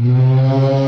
快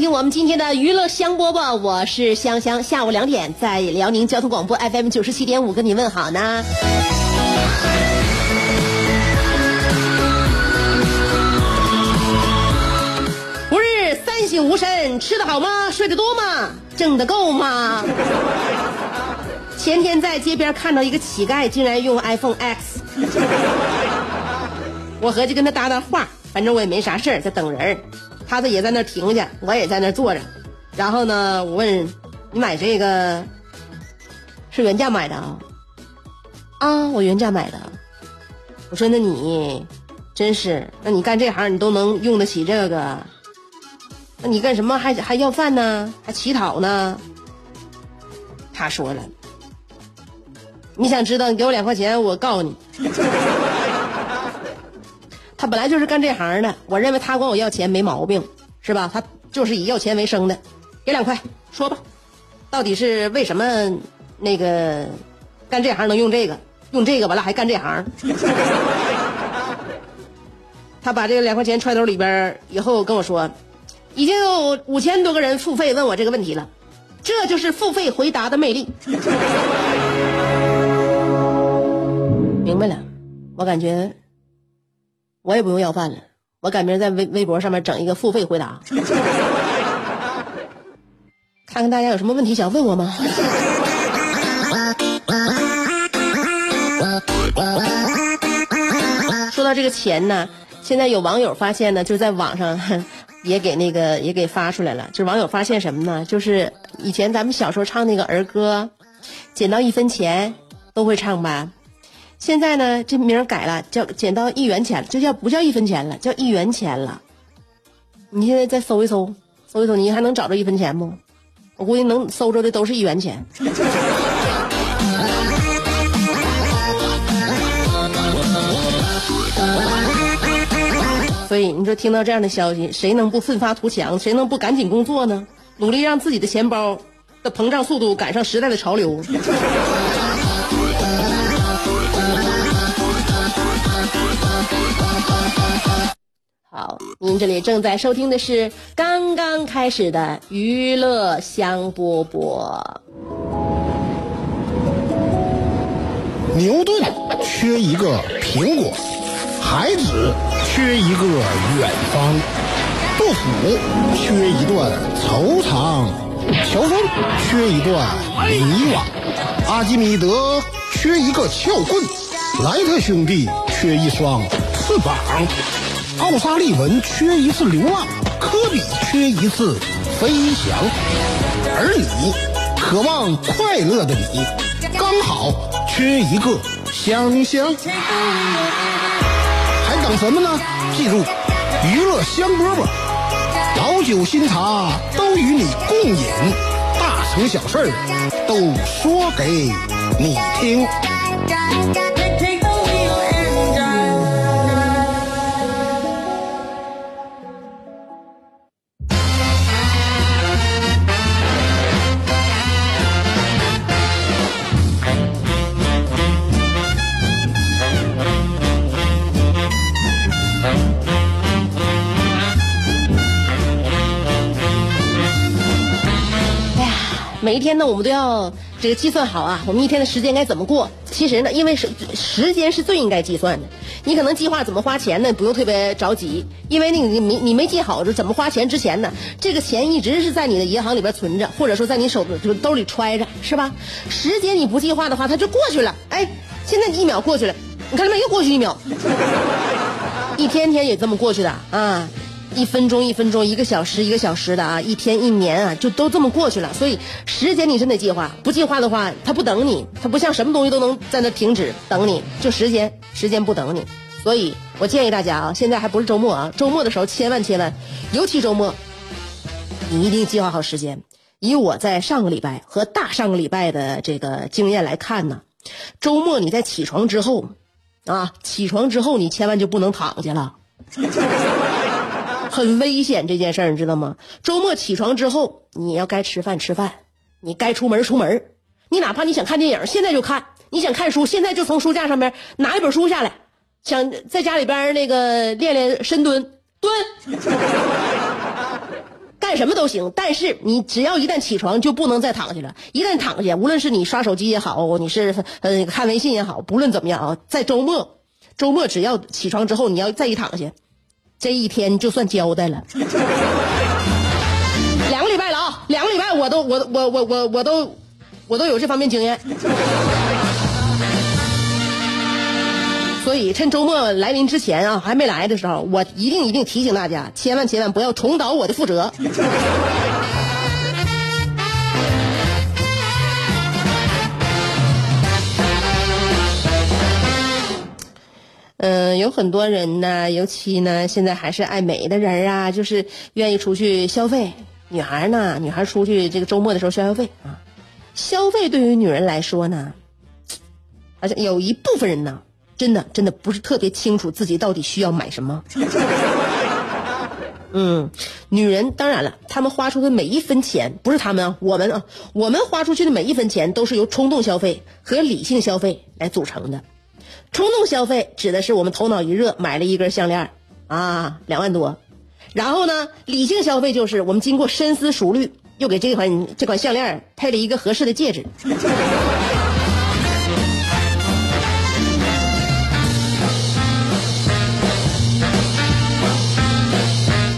听我们今天的娱乐香饽饽，我是香香。下午两点在辽宁交通广播 FM 九十七点五跟你问好呢。不是三省吾身，吃得好吗？睡得多吗？挣得够吗？前天在街边看到一个乞丐，竟然用 iPhone X，我合计跟他搭搭话，反正我也没啥事儿，在等人他这也在那停下，我也在那坐着。然后呢，我问你买这个是原价买的啊？啊，我原价买的。我说那你真是，那你干这行你都能用得起这个，那你干什么还还要饭呢？还乞讨呢？他说了，你想知道，你给我两块钱，我告诉你。他本来就是干这行的，我认为他管我要钱没毛病，是吧？他就是以要钱为生的，给两块，说吧，到底是为什么那个干这行能用这个，用这个完了还干这行？他把这个两块钱揣兜里边以后跟我说，已经有五千多个人付费问我这个问题了，这就是付费回答的魅力。明白了，我感觉。我也不用要饭了，我改明在微微博上面整一个付费回答，看看大家有什么问题想问我吗？说到这个钱呢，现在有网友发现呢，就在网上 也给那个也给发出来了。就是网友发现什么呢？就是以前咱们小时候唱那个儿歌，捡到一分钱都会唱吧。现在呢，这名改了，叫捡到一元钱，就叫不叫一分钱了，叫一元钱了。你现在再搜一搜，搜一搜，你还能找着一分钱不？我估计能搜着的都是一元钱。所以你说听到这样的消息，谁能不奋发图强？谁能不赶紧工作呢？努力让自己的钱包的膨胀速度赶上时代的潮流。您这里正在收听的是刚刚开始的娱乐香饽饽。牛顿缺一个苹果，孩子缺一个远方，杜甫缺一段惆怅，乔峰缺一段迷惘，阿基米德缺一个撬棍，莱特兄弟缺一双翅膀。奥沙利文缺一次流浪，科比缺一次飞翔，而你渴望快乐的你，刚好缺一个香香。还等什么呢？记住，娱乐香饽饽，老酒新茶都与你共饮，大成小事都说给你听。每一天呢，我们都要这个计算好啊，我们一天的时间该怎么过？其实呢，因为是时间是最应该计算的，你可能计划怎么花钱呢？不用特别着急，因为你你你你没计好就怎么花钱之前呢，这个钱一直是在你的银行里边存着，或者说在你手兜里揣着，是吧？时间你不计划的话，它就过去了。哎，现在一秒过去了，你看到没？又过去一秒，一天天也这么过去的啊。一分钟一分钟，一个小时一个小时的啊，一天一年啊，就都这么过去了。所以时间你真得计划，不计划的话，它不等你，它不像什么东西都能在那停止等你，就时间时间不等你。所以我建议大家啊，现在还不是周末啊，周末的时候千万千万，尤其周末，你一定计划好时间。以我在上个礼拜和大上个礼拜的这个经验来看呢，周末你在起床之后，啊，起床之后你千万就不能躺下了。很危险这件事儿，你知道吗？周末起床之后，你要该吃饭吃饭，你该出门出门，你哪怕你想看电影，现在就看；你想看书，现在就从书架上面拿一本书下来。想在家里边那个练练深蹲，蹲，干什么都行。但是你只要一旦起床，就不能再躺下了。一旦躺下，无论是你刷手机也好，你是呃看微信也好，不论怎么样啊，在周末，周末只要起床之后，你要再一躺下。这一天就算交代了，两个礼拜了啊，两个礼拜我都我我我我我都我都有这方面经验，所以趁周末来临之前啊，还没来的时候，我一定一定提醒大家，千万千万不要重蹈我的覆辙。嗯，有很多人呢，尤其呢，现在还是爱美的人啊，就是愿意出去消费。女孩呢，女孩出去这个周末的时候消消费啊。消费对于女人来说呢，而且有一部分人呢，真的真的不是特别清楚自己到底需要买什么。嗯，女人当然了，她们花出的每一分钱，不是她们啊，我们啊，我们花出去的每一分钱都是由冲动消费和理性消费来组成的。冲动消费指的是我们头脑一热买了一根项链啊，两万多。然后呢，理性消费就是我们经过深思熟虑，又给这款这款项链配了一个合适的戒指。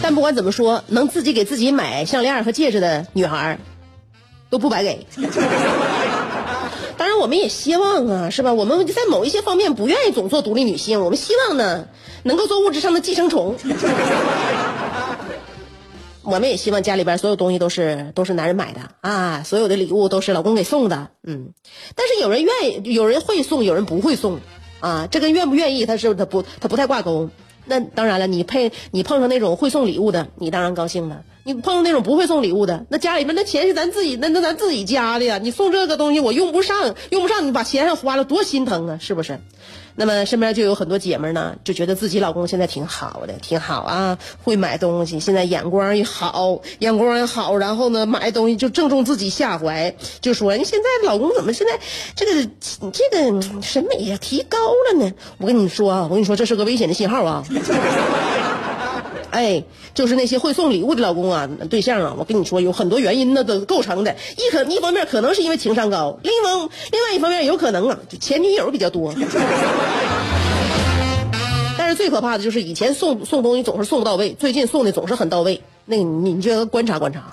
但不管怎么说，能自己给自己买项链和戒指的女孩，都不白给。当然，我们也希望啊，是吧？我们在某一些方面不愿意总做独立女性，我们希望呢，能够做物质上的寄生虫。我们也希望家里边所有东西都是都是男人买的啊，所有的礼物都是老公给送的，嗯。但是有人愿意，有人会送，有人不会送，啊，这跟愿不愿意，他是他不他不太挂钩。那当然了，你配你碰上那种会送礼物的，你当然高兴了。你碰到那种不会送礼物的，那家里面那钱是咱自己，那那咱自己家的呀。你送这个东西我用不上，用不上，你把钱还花了，多心疼啊，是不是？那么身边就有很多姐们呢，就觉得自己老公现在挺好的，挺好啊，会买东西，现在眼光也好，眼光也好，然后呢，买东西就正中自己下怀，就说你现在老公怎么现在这个这个审美呀提高了呢？我跟你说啊，我跟你说这是个危险的信号啊。哎，就是那些会送礼物的老公啊，对象啊，我跟你说，有很多原因呢，都构成的。一可一方面可能是因为情商高，另外另外一方面有可能啊，前女友比较多。但是最可怕的就是以前送送东西总是送不到位，最近送的总是很到位。那个你你就要观察观察。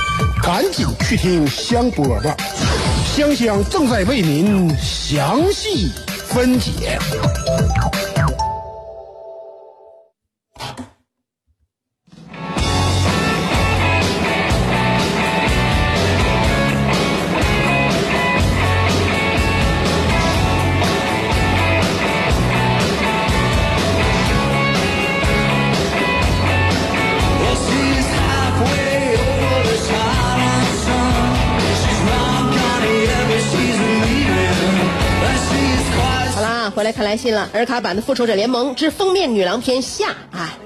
赶紧去听香饽饽，香香正在为您详细分解。回来看来信了，尔卡版的《复仇者联盟之封面女郎篇下》啊。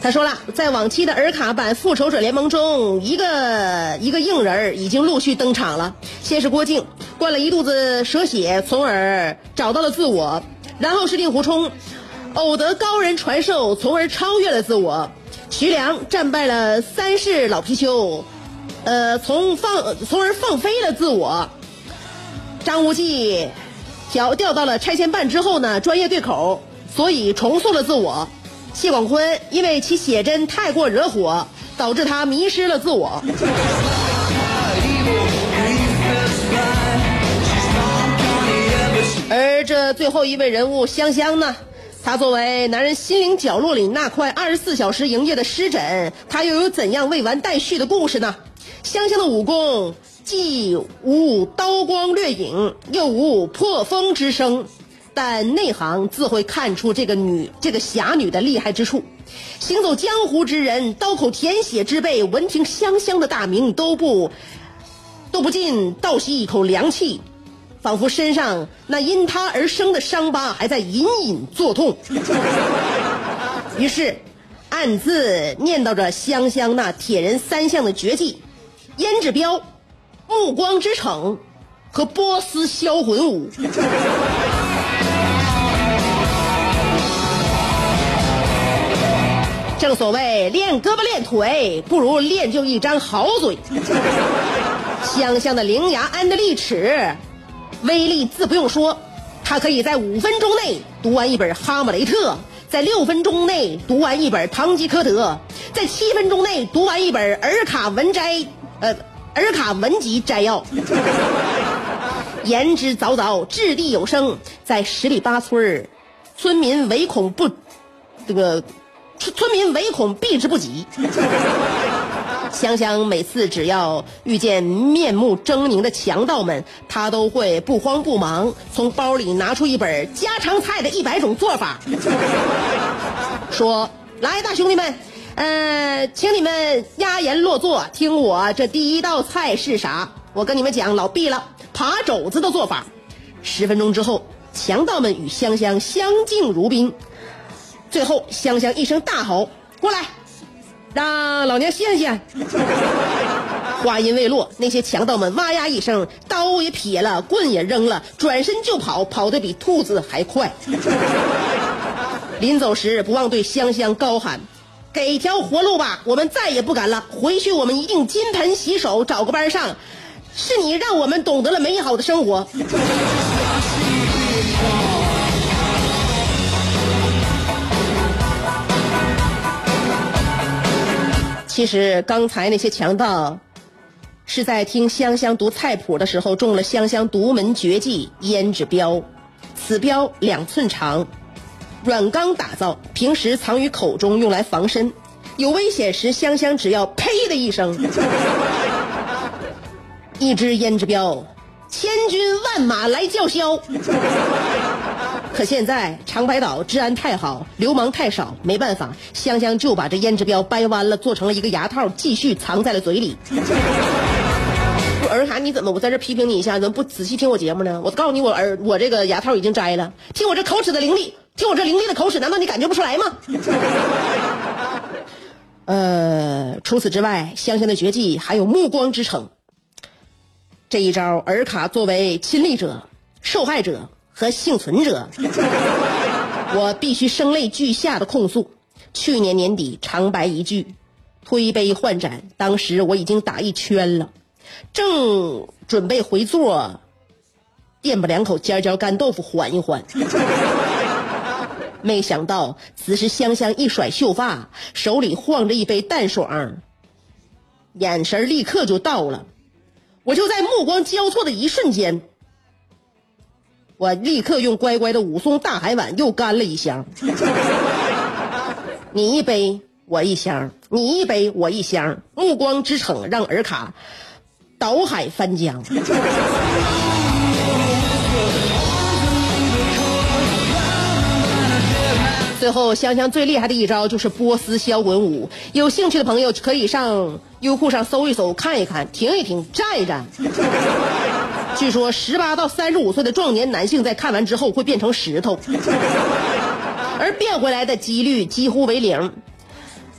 他说了，在往期的尔卡版《复仇者联盟》中，一个一个硬人已经陆续登场了。先是郭靖灌了一肚子蛇血，从而找到了自我；然后是令狐冲，偶得高人传授，从而超越了自我；徐良战败了三世老貔貅，呃，从放从而放飞了自我；张无忌调调到了拆迁办之后呢，专业对口，所以重塑了自我。谢广坤因为其写真太过惹火，导致他迷失了自我。而这最后一位人物香香呢？他作为男人心灵角落里那块二十四小时营业的湿疹，他又有怎样未完待续的故事呢？香香的武功既无刀光掠影，又无破风之声。但内行自会看出这个女这个侠女的厉害之处。行走江湖之人，刀口舔血之辈，闻听香香的大名都不都不禁倒吸一口凉气，仿佛身上那因她而生的伤疤还在隐隐作痛。于是，暗自念叨着香香那铁人三项的绝技：胭脂镖、暮光之城和波斯销魂舞。正所谓练胳膊练腿，不如练就一张好嘴。香香的伶牙安的利齿，威力自不用说。他可以在五分钟内读完一本《哈姆雷特》，在六分钟内读完一本《堂吉诃德》，在七分钟内读完一本《尔卡文摘》呃，《尔卡文集摘要》。言之凿凿，掷地有声，在十里八村村民唯恐不这个。村村民唯恐避之不及。香香每次只要遇见面目狰狞的强盗们，他都会不慌不忙从包里拿出一本家常菜的一百种做法，说：“来，大兄弟们，呃，请你们压言落座，听我这第一道菜是啥？我跟你们讲，老毕了，扒肘子的做法。十分钟之后，强盗们与香香相敬如宾。”最后，香香一声大吼：“过来，让老娘歇歇！” 话音未落，那些强盗们哇呀一声，刀也撇了，棍也扔了，转身就跑，跑得比兔子还快。临走时，不忘对香香高喊：“给条活路吧，我们再也不敢了。回去我们一定金盆洗手，找个班上。是你让我们懂得了美好的生活。”其实刚才那些强盗，是在听香香读菜谱的时候中了香香独门绝技胭脂镖。此镖两寸长，软钢打造，平时藏于口中用来防身。有危险时，香香只要呸的一声，一支胭脂镖，千军万马来叫嚣。可现在长白岛治安太好，流氓太少，没办法，香香就把这胭脂镖掰弯了，做成了一个牙套，继续藏在了嘴里。儿卡，你怎么我在这批评你一下，怎么不仔细听我节目呢？我告诉你，我儿我这个牙套已经摘了，听我这口齿的伶俐，听我这凌厉的口齿，难道你感觉不出来吗？呃，除此之外，香香的绝技还有目光之城。这一招，尔卡作为亲历者、受害者。和幸存者，我必须声泪俱下的控诉：去年年底长白一句，推杯换盏，当时我已经打一圈了，正准备回座，垫吧两口尖椒干豆腐缓一缓，没想到此时香香一甩秀发，手里晃着一杯淡爽，眼神立刻就到了，我就在目光交错的一瞬间。我立刻用乖乖的武松大海碗又干了一箱，你一杯我一箱，你一杯我一箱，目光之城让尔卡倒海翻江。最后，香香最厉害的一招就是波斯销魂舞，有兴趣的朋友可以上优酷上搜一搜，看一看，停一停，站一站。据说十八到三十五岁的壮年男性在看完之后会变成石头，而变回来的几率几乎为零。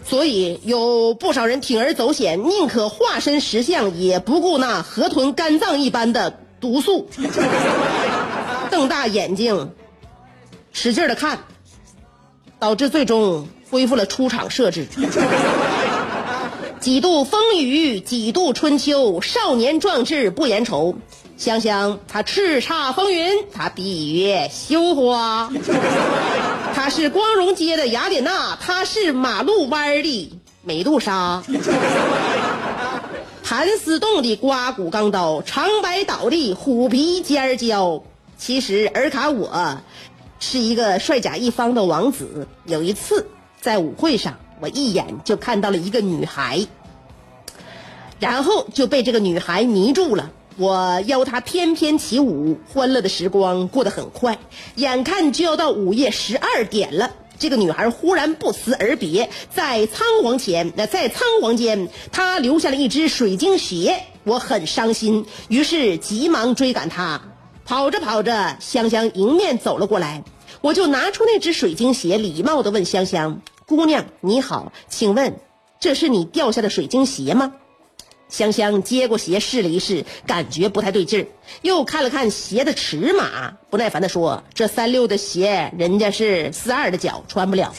所以有不少人铤而走险，宁可化身石像，也不顾那河豚肝脏一般的毒素，瞪大眼睛，使劲的看，导致最终恢复了出厂设置。几度风雨几度春秋，少年壮志不言愁。香香，他叱咤风云，他闭月羞花。他是光荣街的雅典娜，他是马路弯的美杜莎。盘丝洞的刮骨钢刀，长白岛的虎皮尖椒。其实尔卡我，是一个帅甲一方的王子。有一次在舞会上。我一眼就看到了一个女孩，然后就被这个女孩迷住了。我邀她翩翩起舞，欢乐的时光过得很快，眼看就要到午夜十二点了。这个女孩忽然不辞而别，在仓皇前，那在仓皇间，她留下了一只水晶鞋。我很伤心，于是急忙追赶她。跑着跑着，香香迎面走了过来，我就拿出那只水晶鞋，礼貌地问香香。姑娘你好，请问这是你掉下的水晶鞋吗？香香接过鞋试了一试，感觉不太对劲儿，又看了看鞋的尺码，不耐烦地说：“这三六的鞋，人家是四二的脚，穿不了。”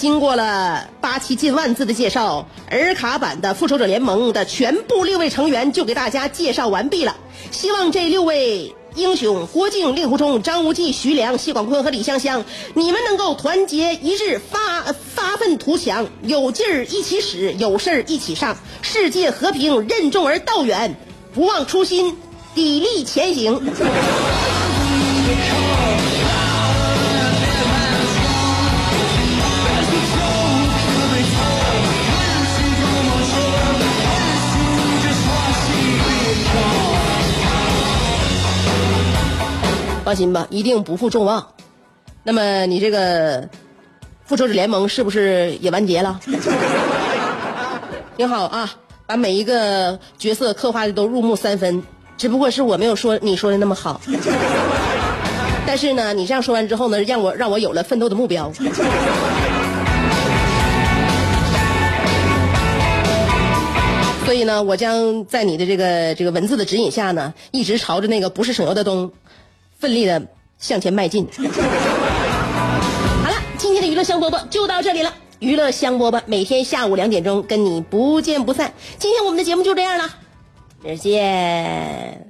经过了八七近万字的介绍，尔卡版的复仇者联盟的全部六位成员就给大家介绍完毕了。希望这六位英雄郭靖、令狐冲、张无忌、徐良、谢广坤和李香香，你们能够团结一致，发发愤图强，有劲儿一起使，有事儿一起上，世界和平任重而道远，不忘初心，砥砺前行。放心吧，一定不负众望。那么你这个复仇者联盟是不是也完结了？挺好啊，把每一个角色刻画的都入木三分。只不过是我没有说你说的那么好。但是呢，你这样说完之后呢，让我让我有了奋斗的目标。所以呢，我将在你的这个这个文字的指引下呢，一直朝着那个不是省油的灯。奋力的向前迈进。好了，今天的娱乐香饽饽就到这里了。娱乐香饽饽每天下午两点钟跟你不见不散。今天我们的节目就这样了，再见。